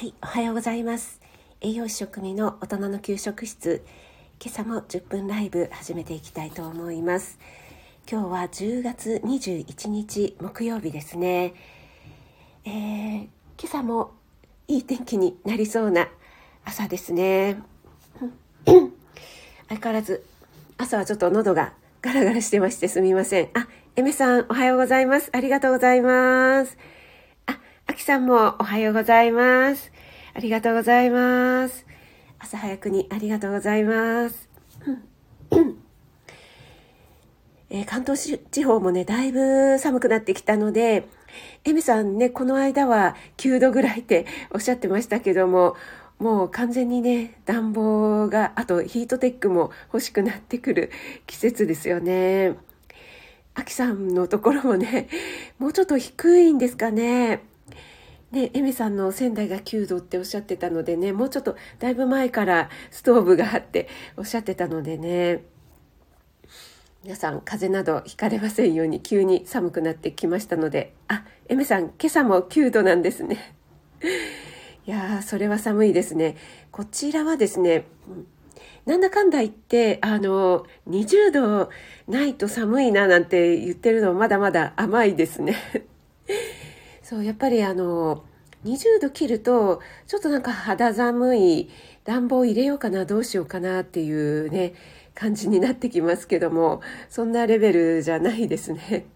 はい、おはようございます。栄養士食味の大人の給食室。今朝も10分ライブ始めていきたいと思います。今日は10月21日木曜日ですね。えー、今朝もいい天気になりそうな朝ですね。相変わらず朝はちょっと喉がガラガラしてましてすみません。あ、エメさんおはようございます。ありがとうございます。あ、アキさんもおはようございます。ありがとうございます。朝早くにありがとうございます。えー関東地方もね、だいぶ寒くなってきたので、エミさんね、この間は9度ぐらいって おっしゃってましたけども、もう完全にね、暖房が、あとヒートテックも欲しくなってくる 季節ですよね。アキさんのところもね、もうちょっと低いんですかね。ね、エミさんの仙台が9度っておっしゃってたのでね、もうちょっとだいぶ前からストーブがあっておっしゃってたのでね、皆さん風邪などひかれませんように急に寒くなってきましたので、あ、エミさん今朝も9度なんですね。いや、それは寒いですね。こちらはですね、なんだかんだ言って、あの、20度ないと寒いななんて言ってるのまだまだ甘いですね。そう、やっぱりあの、20度切ると、ちょっとなんか肌寒い、暖房入れようかな、どうしようかなっていうね、感じになってきますけども、そんなレベルじゃないですね。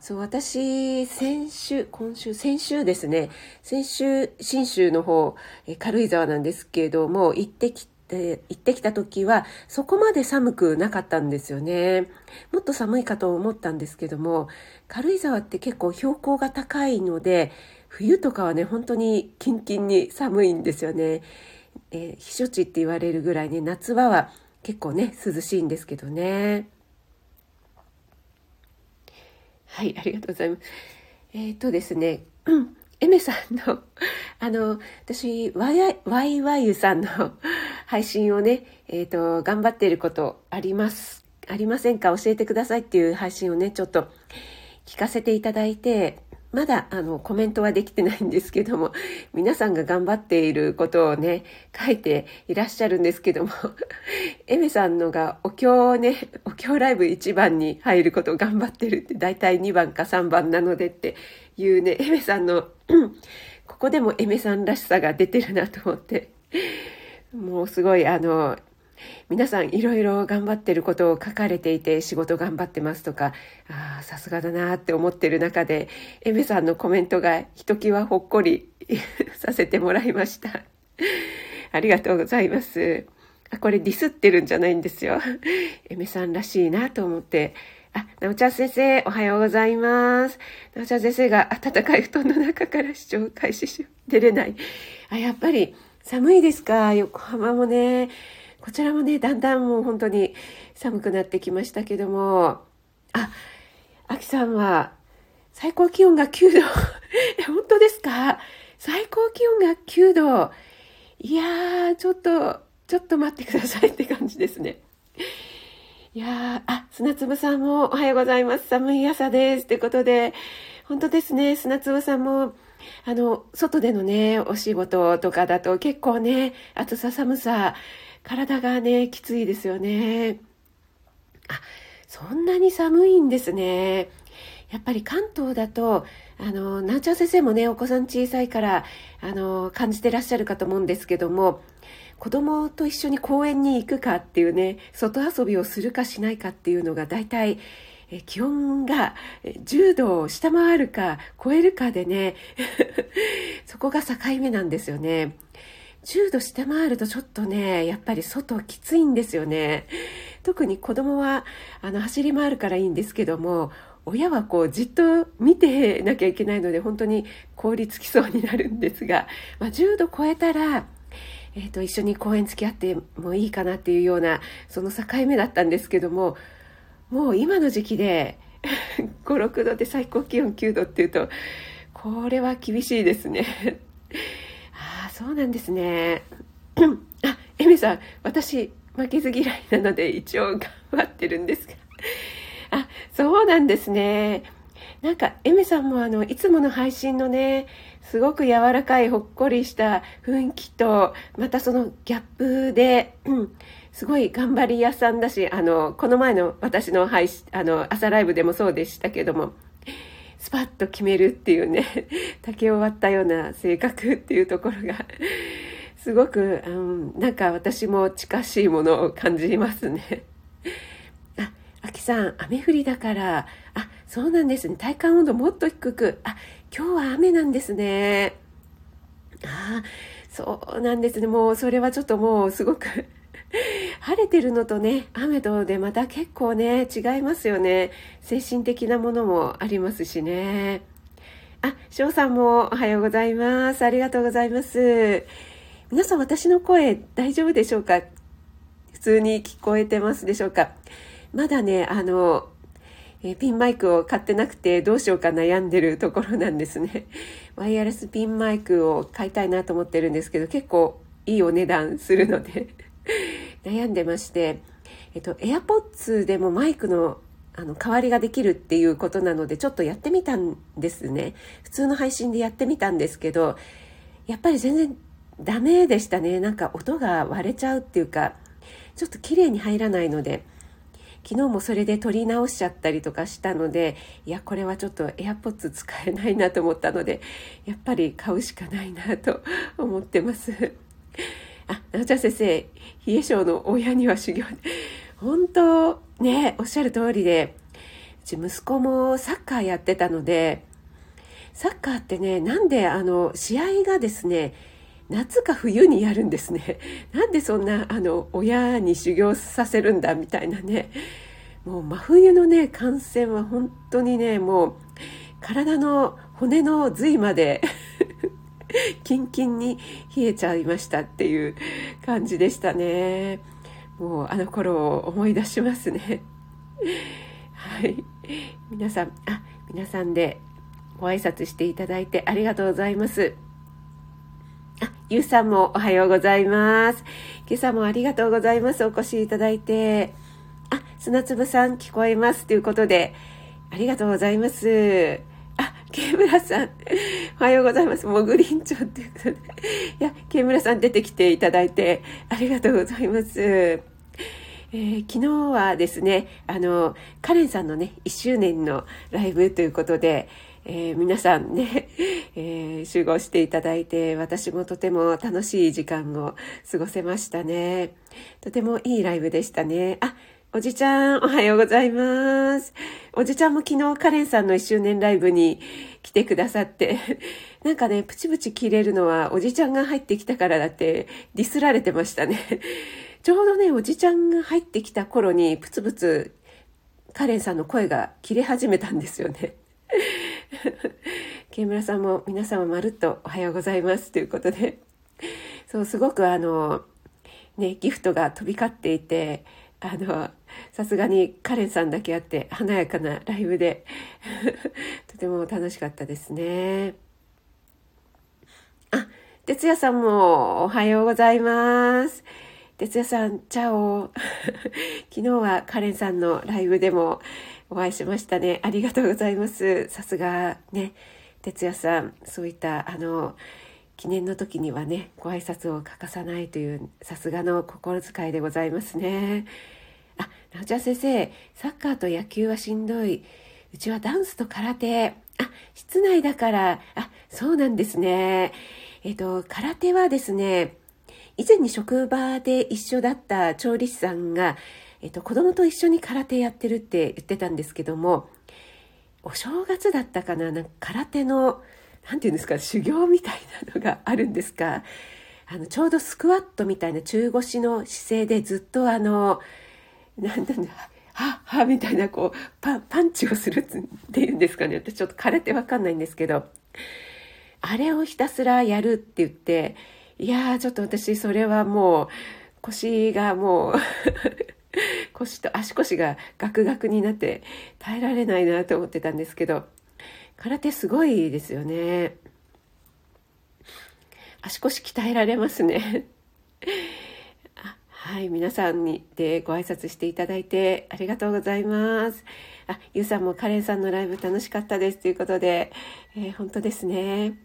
そう、私、先週、今週、先週ですね、先週、新州の方、え軽井沢なんですけれども、行ってきて、行ってきた時は、そこまで寒くなかったんですよね。もっと寒いかと思ったんですけども、軽井沢って結構標高が高いので、冬とかはね、本当にキンキンに寒いんですよね。えー避暑地って言われるぐらいね、夏場は結構ね、涼しいんですけどね。はい、ありがとうございます。えっ、とですね、うんエメさんの、あの、私、ワイワイワイユさんの配信をね、えっ、と、頑張っていることあります、ありませんか？教えてくださいっていう配信をね、ちょっと聞かせていただいて、まだあのコメントはできてないんですけども、皆さんが頑張っていることをね、書いていらっしゃるんですけども、エメさんのがお経をね、お経ライブ1番に入ることを頑張ってるって、だいたい2番か3番なのでっていうね、エメさんの、ここでもエメさんらしさが出てるなと思って、もうすごいあの、皆さんいろいろ頑張ってることを書かれていて仕事頑張ってますとかああさすがだなって思ってる中でエメさんのコメントがひときわほっこり させてもらいましたありがとうございますあこれディスってるんじゃないんですよエメさんらしいなと思ってあ、なおちゃん先生、おはようございます。なおちゃん先生が暖かい布団の中から視聴開始し、出れない。あ、やっぱり寒いですか？横浜もね。こちらもね、だんだんもう本当に寒くなってきましたけども。あ、あきさんは最高気温が9度。え、本当ですか？最高気温が9度。いやー、ちょっと、ちょっと待ってくださいって感じですね。いやー、あ、砂粒さんもおはようございます。寒い朝です。ということで、本当ですね、砂粒さんも、あの、外でのね、お仕事とかだと結構ね、暑さ寒さ、体がね、きついですよね。あ、そんなに寒いんですね。やっぱり関東だと、あの、なおちゃん先生もね、お子さん小さいから、あの、感じてらっしゃるかと思うんですけども、子供と一緒に公園に行くかっていうね、外遊びをするかしないかっていうのが大体、え気温が10度を下回るか超えるかでね、そこが境目なんですよね。10度下回るとちょっとね、やっぱり外きついんですよね。特に子供はあの走り回るからいいんですけども、親はこうじっと見てなきゃいけないので本当に凍りつきそうになるんですが、まあ、10度超えたら、えー、と一緒に公園付き合ってもいいかなっていうようなその境目だったんですけどももう今の時期で 56度で最高気温9度っていうとこれは厳しいですね。ああそうなんですね。あエミさん私負けず嫌いなので一応頑張ってるんですが。あそうなんですね。なんかエミさんもあのいつもの配信のねすごく柔らかいほっこりした雰囲気とまたそのギャップで、うん、すごい頑張り屋さんだしあのこの前の私の配信あの朝ライブでもそうでしたけどもスパッと決めるっていうね 竹を割ったような性格っていうところがすごく、うん、なんか私も近しいものを感じますね。あ、あきさん、雨降りだから、あ、そうなんですね。体感温度もっと低く、あ、今日は雨なんですね。ああそうなんですね。もうそれはちょっともうすごく 晴れてるのとね、雨とでまた結構ね、違いますよね。精神的なものもありますしね。あ、翔さんもおはようございます。ありがとうございます。皆さん私の声大丈夫でしょうか？普通に聞こえてますでしょうか？まだね、あの、えピンマイクを買ってなくてどうしようか悩んでるところなんですね。ワイヤレスピンマイクを買いたいなと思ってるんですけど結構いいお値段するので 悩んでまして、えっと、AirPods でもマイクのあの代わりができるっていうことなのでちょっとやってみたんですね。普通の配信でやってみたんですけどやっぱり全然ダメでしたね。なんか音が割れちゃうっていうかちょっと綺麗に入らないので。昨日もそれで撮り直しちゃったりとかしたのでいやこれはちょっと AirPods 使えないなと思ったのでやっぱり買うしかないなと思ってますあなおちゃん先生冷え性の親には修行本当ねおっしゃる通りでうち息子もサッカーやってたのでサッカーってねなんであの試合がですね夏か冬にやるんですね。なんでそんなあの親に修行させるんだみたいなね。もう真冬のね感染は本当にねもう体の骨の髄まで キンキンに冷えちゃいましたっていう感じでしたね。もうあの頃を思い出しますね。はい。皆さん、あ、皆さんでご挨拶していただいてありがとうございます。あ、ゆうさんもおはようございます。今朝もありがとうございます。お越しいただいて。あ、砂粒さん聞こえます。ということで、ありがとうございます。あ、ケ村さん、おはようございます。もぐりんちょっていうことで。いや、ケ村さん出てきていただいて、ありがとうございます。えー、昨日はですね、あの、カレンさんのね、1周年のライブということで、えー、皆さんね、えー、集合していただいて、私もとても楽しい時間を過ごせましたね。とてもいいライブでしたね。あ、おじちゃん、おはようございます。おじちゃんも昨日カレンさんの1周年ライブに来てくださって、なんかね、プチプチ切れるのはおじちゃんが入ってきたからだってディスられてましたね。ちょうどね、おじちゃんが入ってきた頃にプツプツカレンさんの声が切れ始めたんですよね。木村さんも皆様まるっとおはようございますということで、そう、すごくあの、ね、ギフトが飛び交っていて、あの、さすがにカレンさんだけあって華やかなライブで とても楽しかったですね。あ、哲也さんもおはようございます。哲也さん、チャオ。昨日はカレンさんのライブでも、お会いしましたね。ありがとうございます。さすがね、哲也さん、そういったあの、記念の時にはね、ご挨拶を欠かさないというさすがの心遣いでございますね。あ、なおちゃん先生、サッカーと野球はしんどい。うちはダンスと空手。あ、室内だから。あ、そうなんですね。えっ、と、空手はですね、以前に職場で一緒だった調理師さんが、えっと、子供と一緒に空手やってるって言ってたんですけども、お正月だったかな、なんか空手の、なんていうんですか、修行みたいなのがあるんですか？あの、ちょうどスクワットみたいな中腰の姿勢でずっとあの、なんだろう、ははみたいなこうパパンチをするっていうんですかね。私ちょっと空手わかんないんですけど。あれをひたすらやるって言っていやーちょっと私それはもう腰がもう 腰と足腰がガクガクになって耐えられないなと思ってたんですけど。空手すごいですよね。足腰鍛えられますね。はい皆さんにでご挨拶していただいてありがとうございますあゆうさんもカレンさんのライブ楽しかったですということで、えー、本当ですね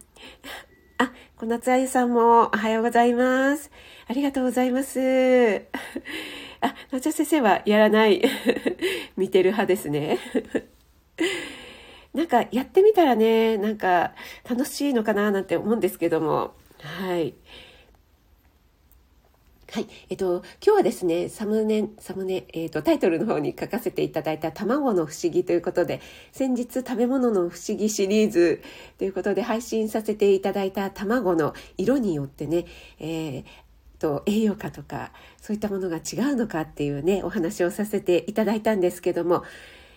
あ、小夏あゆさんもおはようございます。ありがとうございます。あ、夏先生はやらない。見てる派ですね。なんかやってみたらね、なんか楽しいのかななんて思うんですけども。はい。はい。えっと、今日はですね、サムネ、サムネ、えっと、タイトルの方に書かせていただいた卵の不思議ということで、先日食べ物の不思議シリーズということで配信させていただいた卵の色によってね、えー、と栄養価とかそういったものが違うのかっていうねお話をさせていただいたんですけども、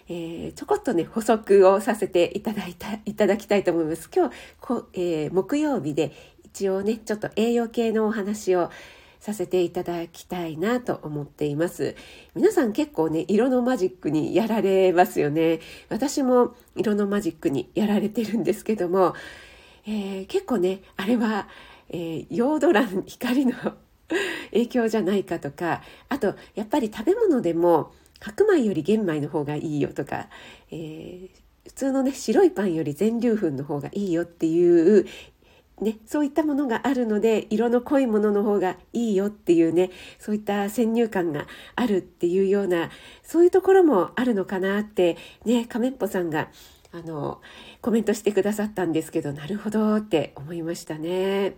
えー、ちょこっとね補足をさせていただいたいただきたいと思います。今日こ、えー、木曜日で一応ねちょっと栄養系のお話をさせていただきたいなと思っています。皆さん結構ね、色のマジックにやられますよね。私も色のマジックにやられてるんですけども、えー、結構ね、あれは、えー、ヨード卵、光の影響じゃないかとか、あと、やっぱり食べ物でも白米より玄米の方がいいよとか、えー、普通のね、白いパンより全粒粉の方がいいよっていうね、そういったものがあるので色の濃いものの方がいいよっていうねそういった先入観があるっていうようなそういうところもあるのかなってね亀っぽさんがあのコメントしてくださったんですけどなるほどって思いましたね。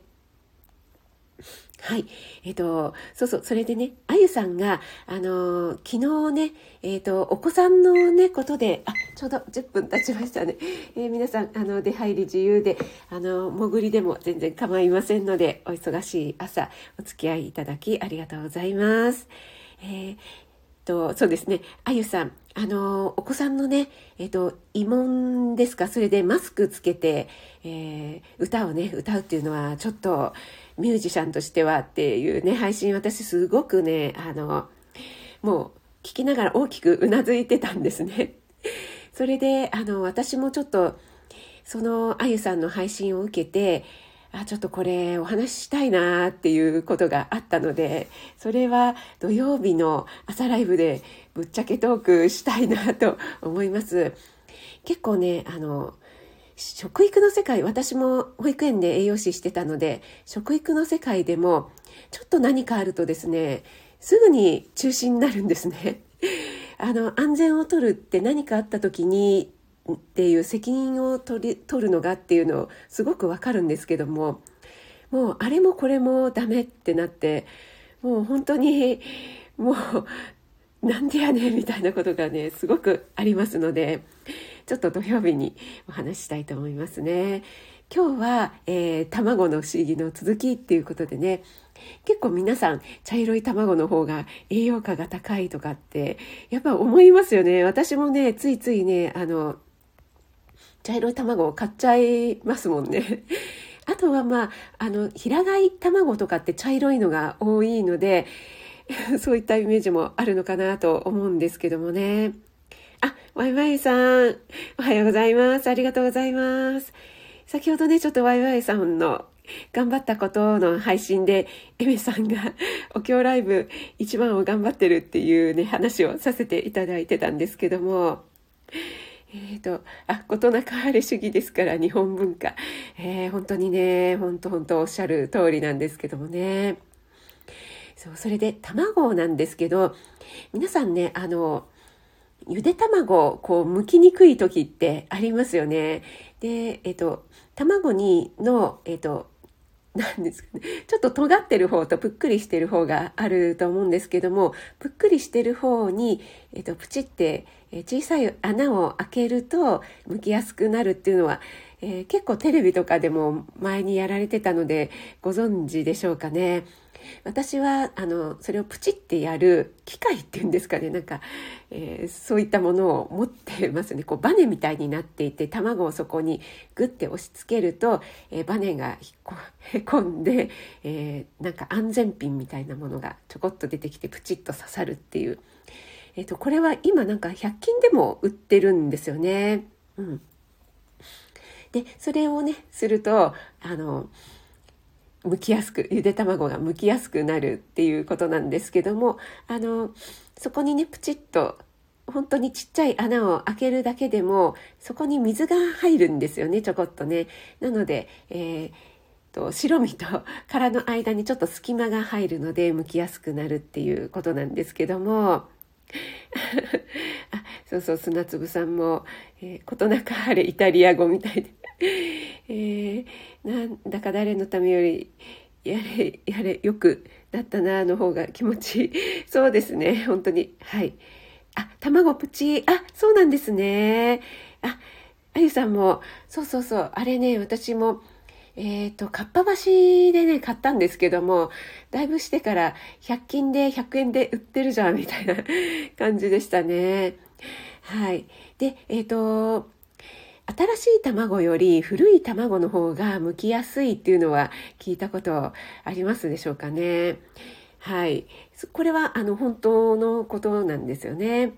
はい。えっ、ー、と、そうそう、それでね、あゆさんが、あのー、昨日ね、えっ、ー、と、お子さんのね、ことで、あ、ちょうど10分経ちましたね。え皆さん、あの、出入り自由で、あの、潜りでも全然構いませんので、お忙しい朝、お付き合いいただきありがとうございます。えと、そうですね、あゆさん、あの、お子さんのね、えっ、と、慰問ですか、それでマスクつけて、え歌をね、歌うっていうのは、ちょっと、ミュージシャンとしてはっていうね、配信私すごくね、あの、もう聞きながら大きくうなずいてたんですね。それで、あの、私もちょっと、そのあゆさんの配信を受けて、あ、ちょっとこれお話ししたいなっていうことがあったので、それは土曜日の朝ライブでぶっちゃけトークしたいなと思います。結構ね、あの、食育の世界、私も保育園で栄養士してたので、食育の世界でも、ちょっと何かあるとですね、すぐに中止になるんですね。あの、安全を取るって何かあった時にっていう責任を取り取るのがっていうのをすごくわかるんですけども、もうあれもこれもダメってなって、もう本当に、もう、なんでやねんみたいなことがね、すごくありますので、ちょっと土曜日にお話ししたいと思いますね。今日は、えー、卵の不思議の続きっていうことでね、結構皆さん茶色い卵の方が栄養価が高いとかってやっぱ思いますよね。私もね、ついついね、あの、茶色い卵を買っちゃいますもんね。あとはまあ、あの、平飼い卵とかって茶色いのが多いので、そういったイメージもあるのかなと思うんですけどもね。あ、ワイワイさん、おはようございます。ありがとうございます。先ほどね、ちょっとワイワイさんの頑張ったことの配信で、エメさんがお経ライブ一番を頑張ってるっていうね、話をさせていただいてたんですけども、えっ、ー、と、あ、ことなかれ主義ですから日本文化。えー、本当にね、本当本当おっしゃる通りなんですけどもね。そう、それで卵なんですけど、皆さんね、あの、ゆで卵、こう、剥きにくい時ってありますよね。で、えっと、卵にの、えっと、なんですかね。ちょっと尖ってる方とぷっくりしてる方があると思うんですけども、ぷっくりしてる方に、えっと、プチって小さい穴を開けると剥きやすくなるっていうのは、えー、結構テレビとかでも前にやられてたのでご存知でしょうかね。私はあのそれをプチってやる機械っていうんですかねなんか、えー、そういったものを持ってますねこうバネみたいになっていて卵をそこにグッて押し付けると、えー、バネがへこんで、えー、なんか安全ピンみたいなものがちょこっと出てきてプチッと刺さるっていう、えーと、これは今なんか100均でも売ってるんですよね。うん、でそれをねするとあの剥きやすくゆで卵が剥きやすくなるっていうことなんですけどもあのそこにねプチッと本当にちっちゃい穴を開けるだけでもそこに水が入るんですよねちょこっとね。なので、えーと白身と殻の間にちょっと隙間が入るので剥きやすくなるっていうことなんですけども あそうそう砂粒さんも、えー、なく晴れイタリア語みたいで、えー、なんだか誰のためよりやれやれよくなったなの方が気持ちいい そうですね本当にはいあ、卵プチ、あ、そうなんですね。あ、あゆさんも、そうそうそう、あれね、私も、えっ、ー、と、かっぱ橋でね、買ったんですけども、だいぶしてから100均で100円で売ってるじゃん、みたいな感じでしたね。はい。で、えっ、ー、と、新しい卵より古い卵の方が剥きやすいっていうのは聞いたことありますでしょうかね。はい。これはあの本当のことなんですよね。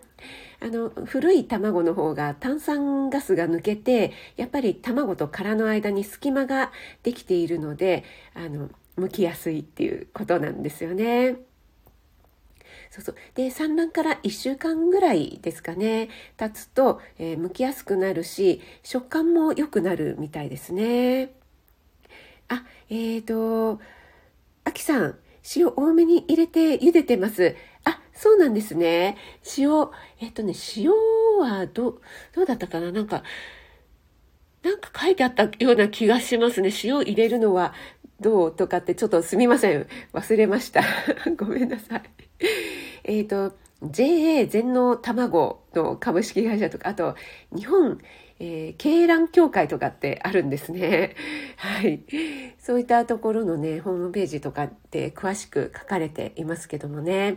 あの古い卵の方が炭酸ガスが抜けてやっぱり卵と殻の間に隙間ができているのであの剥きやすいっていうことなんですよね。そうそうで産卵から1週間ぐらいですかね経つと、えー、剥きやすくなるし食感も良くなるみたいですね。あえっ、ー、とあきさん塩多めに入れて茹でてます。あ、そうなんですね。塩、えっとね、塩はど、どうだったかななんか、なんか書いてあったような気がしますね。塩入れるのはどうとかってちょっとすみません。忘れました。ごめんなさい。えっ、と、JA 全農卵の株式会社とか、あと、日本えー、鶏卵協会とかってあるんですね。はい。そういったところのね、ホームページとかって詳しく書かれていますけどもね。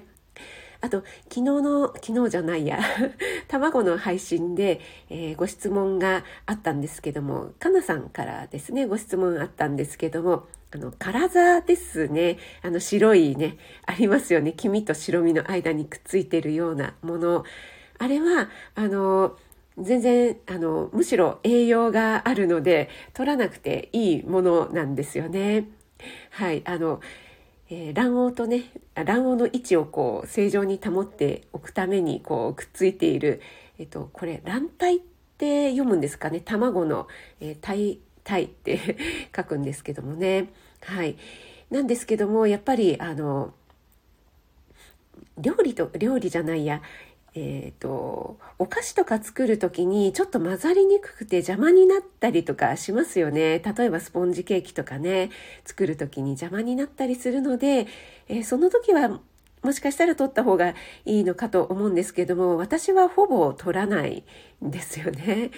あと、昨日の、昨日じゃないや、卵の配信で、えー、ご質問があったんですけども、かなさんからですね、ご質問あったんですけども、あの、カザですね。あの、白いね、ありますよね。黄身と白身の間にくっついてるようなもの。あれは、あの、全然あのむしろ栄養があるので取らなくていいものなんですよね。はいあの、えー、卵黄とね卵黄の位置をこう正常に保っておくためにこうくっついている、えっと、これ卵体って読むんですかね？卵の、えー、体体って 書くんですけどもね。はい、なんですけどもやっぱりあの料理と料理じゃないや。えーと、お菓子とか作る時にちょっと混ざりにくくて邪魔になったりとかしますよね例えばスポンジケーキとかね作る時に邪魔になったりするので、えー、その時はもしかしたら取った方がいいのかと思うんですけども私はほぼ取らないんですよね。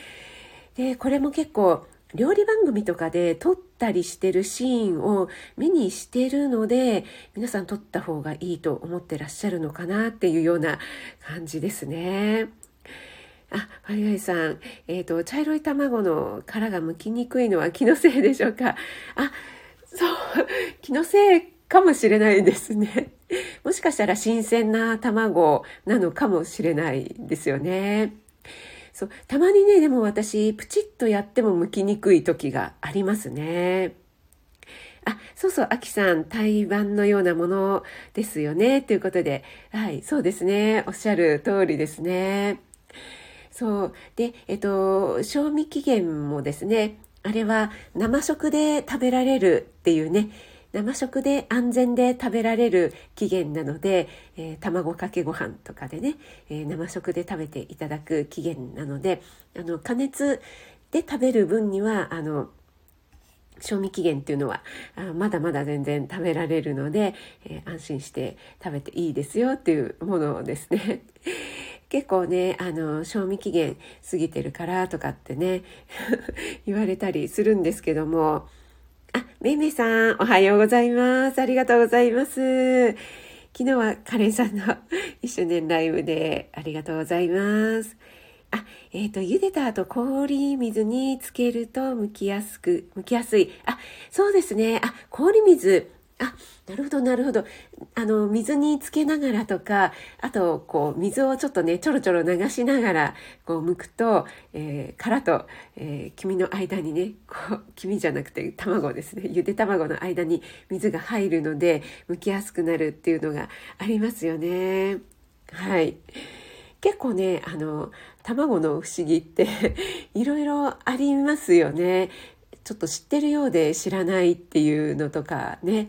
でこれも結構料理番組とかで撮ったりしてるシーンを目にしてるので皆さん撮った方がいいと思ってらっしゃるのかなっていうような感じですね。あ、ファイワイさん、えっ、ー、と、茶色い卵の殻が剥きにくいのは気のせいでしょうか？あ、そう、気のせいかもしれないですね。もしかしたら新鮮な卵なのかもしれないですよね。そうたまにねでも私プチッとやっても剥きにくい時がありますね。あ、そうそう、アキさん、台湾のようなものですよね。ということで、はい、そうですね。おっしゃる通りですね。そう。で、えっと、賞味期限もですね、あれは生食で食べられるっていうね、生食で安全で食べられる期限なので、えー、卵かけご飯とかでね、えー、生食で食べていただく期限なのであの加熱で食べる分にはあの賞味期限っていうのはまだまだ全然食べられるので、えー、安心して食べていいですよっていうものですね。結構ね、あの、賞味期限過ぎてるからとかってね、言われたりするんですけども、あ、めいめさん、おはようございます。ありがとうございます。昨日はカレンさんの 一周年ライブでありがとうございます。あ、えっ、ー、と、茹でた後氷水につけると剥きやすく、剥きやすい。あ、そうですね。あ、氷水。あ、なるほど、なるほど。あの、水につけながらとか、あと、こう、水をちょっとね、ちょろちょろ流しながら、こう、剥くと、えー、殻と、えー、黄身の間にね、こう、黄身じゃなくて卵ですね、ゆで卵の間に水が入るので、剥きやすくなるっていうのがありますよね。はい。結構ね、あの、卵の不思議って いろいろありますよね。ちょっと知ってるようで知らないっていうのとかね、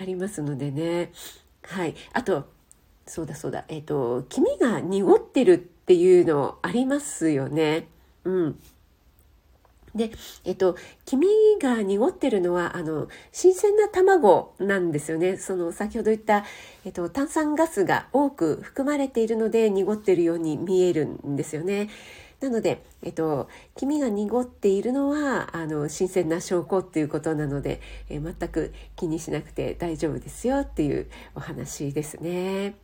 ありますのでね。はい。あと、そうだそうだ、えっ、ー、と、黄身が濁ってるっていうのありますよね。うん。で、えっと、黄身が濁ってるのは、あの、新鮮な卵なんですよね。その、先ほど言った、えっと、炭酸ガスが多く含まれているので、濁ってるように見えるんですよね。なので、えっと、黄身が濁っているのは、あの、新鮮な証拠っていうことなので、えー、全く気にしなくて大丈夫ですよっていうお話ですね。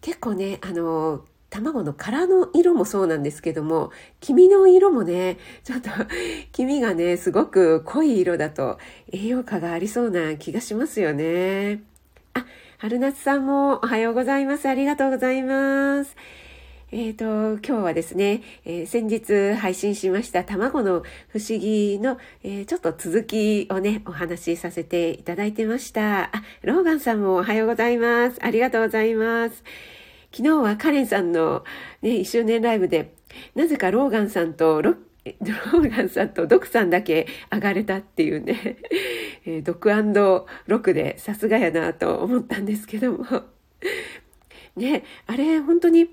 結構ね、あの、卵の殻の色もそうなんですけども、黄身の色もね、ちょっと黄身がね、すごく濃い色だと栄養価がありそうな気がしますよね。あ、春夏さんもおはようございます。ありがとうございます。えっ、ー、と、今日はですね、えー、先日配信しました卵の不思議の、えー、ちょっと続きをね、お話しさせていただいてました。あ、ローガンさんもおはようございます。ありがとうございます。昨日はカレンさんのね、1周年ライブで、なぜかローガンさんとロ ローガンさんとドクさんだけ上がれたっていうね、え、ドクロクでさすがやなと思ったんですけども。ね、あれ本当に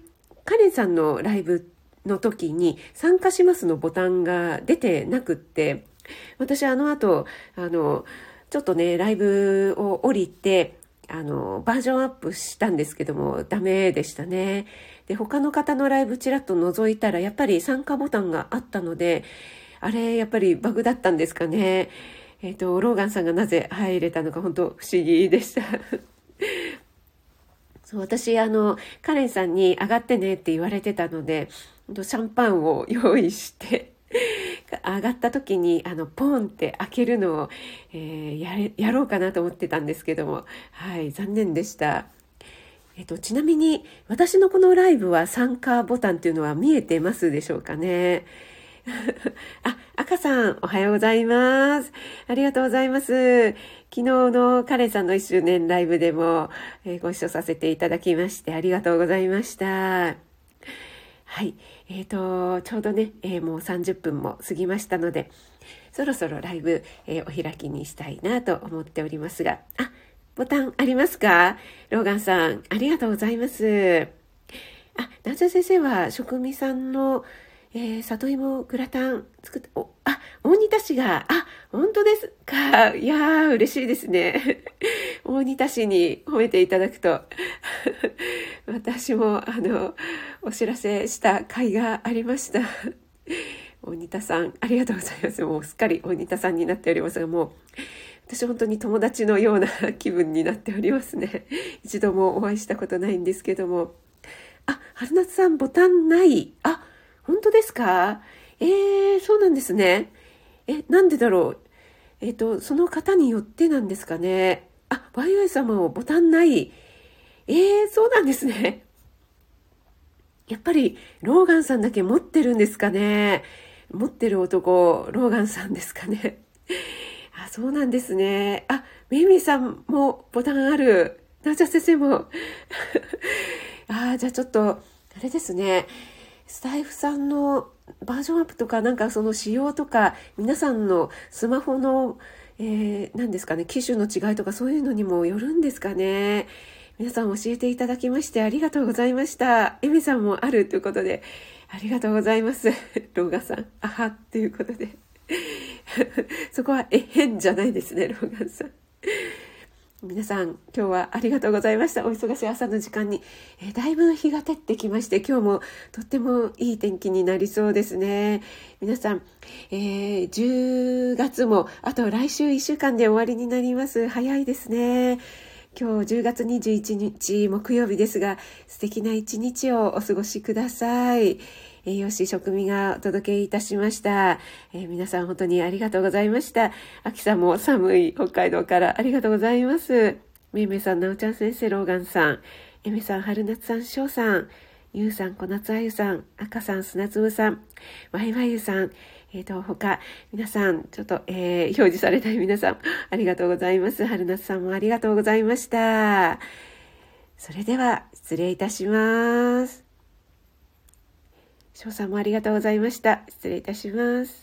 カレンさんのライブの時に参加しますのボタンが出てなくって、私あの後、あの、ちょっとね、ライブを降りて、あの、バージョンアップしたんですけども、ダメでしたね。で、他の方のライブちらっと覗いたら、やっぱり参加ボタンがあったので、あれ、やっぱりバグだったんですかね。えっ、ー、と、ローガンさんがなぜ入れたのか、本当不思議でした。そう、私、あの、カレンさんに上がってねって言われてたので、シャンパンを用意して、上がった時にあのポンって開けるのを、えー、やれやろうかなと思ってたんですけどもはい残念でした。えっと、ちなみに私のこのライブは参加ボタンっていうのは見えてますでしょうかね。あ、赤さん、おはようございます。ありがとうございます。昨日のカレンさんの1周年ライブでも、えー、ご一緒させていただきましてありがとうございました。はい。えっ、ー、と、ちょうどね、えー、もう30分も過ぎましたので、そろそろライブ、えー、お開きにしたいなと思っておりますが、あ、ボタンありますか？ローガンさん、ありがとうございます。あ、夏先生は職味さんの、えー、里芋グラタン作って、お、あ、大仁田市が、あ、本当ですか。いやー、嬉しいですね。大仁田市に褒めていただくと、私も、あの、お知らせした甲斐がありました。大仁田さん、ありがとうございます。もうすっかり大仁田さんになっておりますが、もう、私本当に友達のような気分になっておりますね。一度もお会いしたことないんですけども。あ、春夏さんボタンない。あ、本当ですか？えー、そうなんですね。え、なんでだろう？えっ、ー、と、その方によってなんですかね？あ、ワイワイ様もボタンない。えー、そうなんですね。やっぱり、ローガンさんだけ持ってるんですかね？持ってる男、ローガンさんですかね？あ、そうなんですね。あ、メイメイさんもボタンある。なじゃ先生も。あ、じゃあちょっと、あれですね。スタイフさんのバージョンアップとか、なんかその仕様とか、皆さんのスマホの、えー、何ですかね、機種の違いとかそういうのにもよるんですかね。皆さん教えていただきましてありがとうございました。エミさんもあるということで、ありがとうございます。ローガさん、あはっ、ということで。そこは、えへんじゃないですね、ローガンさん。皆さん、今日はありがとうございました。お忙しい朝の時間に。え、だいぶ日が照ってきまして、今日もとってもいい天気になりそうですね。皆さん、えー、10月もあと来週1週間で終わりになります。早いですね。今日10月21日木曜日ですが、素敵な一日をお過ごしください。栄養士食味がお届けいたしました、えー、皆さん本当にありがとうございました。秋さんも寒い北海道からありがとうございます。めいめいさん、なおちゃん先生、ローガンさん、えめさん、春夏さん、しょうさん、ゆうさん、小夏あゆさん、赤さん、砂粒さん、わいわゆさん、えっ、ー、と、他、皆さん、ちょっと、えー、表示されない皆さん、ありがとうございます。春夏さんもありがとうございました。それでは、失礼いたします。翔さんもありがとうございました。失礼いたします。